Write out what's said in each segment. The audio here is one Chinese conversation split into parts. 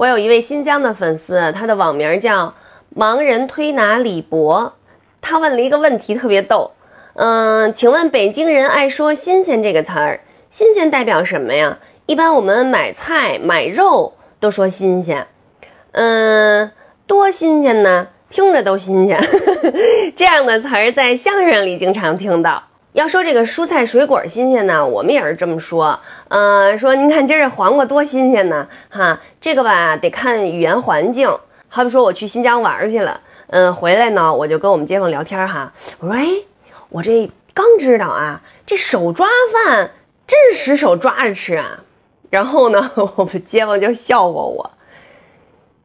我有一位新疆的粉丝，他的网名叫盲人推拿李博，他问了一个问题，特别逗。嗯，请问北京人爱说“新鲜”这个词儿，新鲜代表什么呀？一般我们买菜买肉都说新鲜。嗯，多新鲜呢？听着都新鲜。这样的词儿在相声里经常听到。要说这个蔬菜水果新鲜呢，我们也是这么说。嗯，说您看今儿这黄瓜多新鲜呢，哈，这个吧得看语言环境。好比说我去新疆玩去了，嗯，回来呢我就跟我们街坊聊天哈，我说哎，我这刚知道啊，这手抓饭真是使手抓着吃啊。然后呢，我们街坊就笑话我，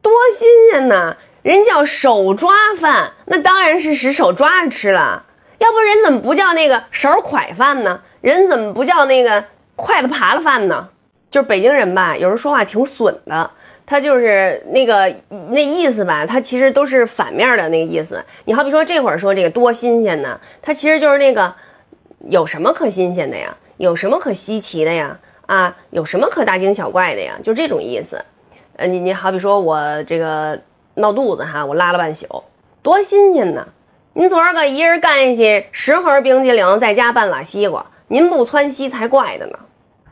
多新鲜呐！人叫手抓饭，那当然是使手抓着吃了。要不人怎么不叫那个勺蒯饭呢？人怎么不叫那个筷子扒拉饭呢？就是北京人吧，有时候说话挺损的。他就是那个那意思吧，他其实都是反面的那个意思。你好比说这会儿说这个多新鲜呢，它其实就是那个有什么可新鲜的呀？有什么可稀奇的呀？啊，有什么可大惊小怪的呀？就这种意思。呃，你你好比说我这个闹肚子哈，我拉了半宿，多新鲜呢！您昨儿个一人干下去十盒冰激凌，再加半拉西瓜，您不窜稀才怪的呢。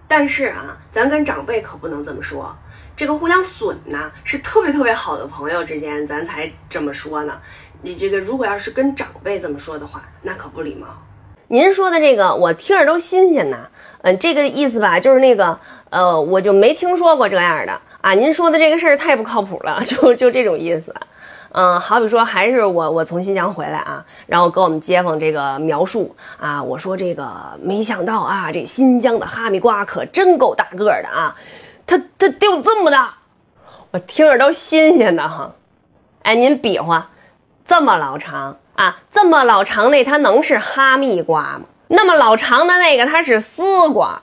但是啊，咱跟长辈可不能这么说。这个互相损呢，是特别特别好的朋友之间，咱才这么说呢。你这个如果要是跟长辈这么说的话，那可不礼貌。您说的这个，我听着都新鲜呐。嗯，这个意思吧，就是那个，呃，我就没听说过这样的啊。您说的这个事儿太不靠谱了，就就这种意思。嗯，好比说，还是我我从新疆回来啊，然后跟我们街坊这个描述啊，我说这个没想到啊，这新疆的哈密瓜可真够大个的啊，它它得有这么大，我听着都新鲜的哈。哎，您比划，这么老长啊，这么老长那它能是哈密瓜吗？那么老长的那个，它是丝瓜。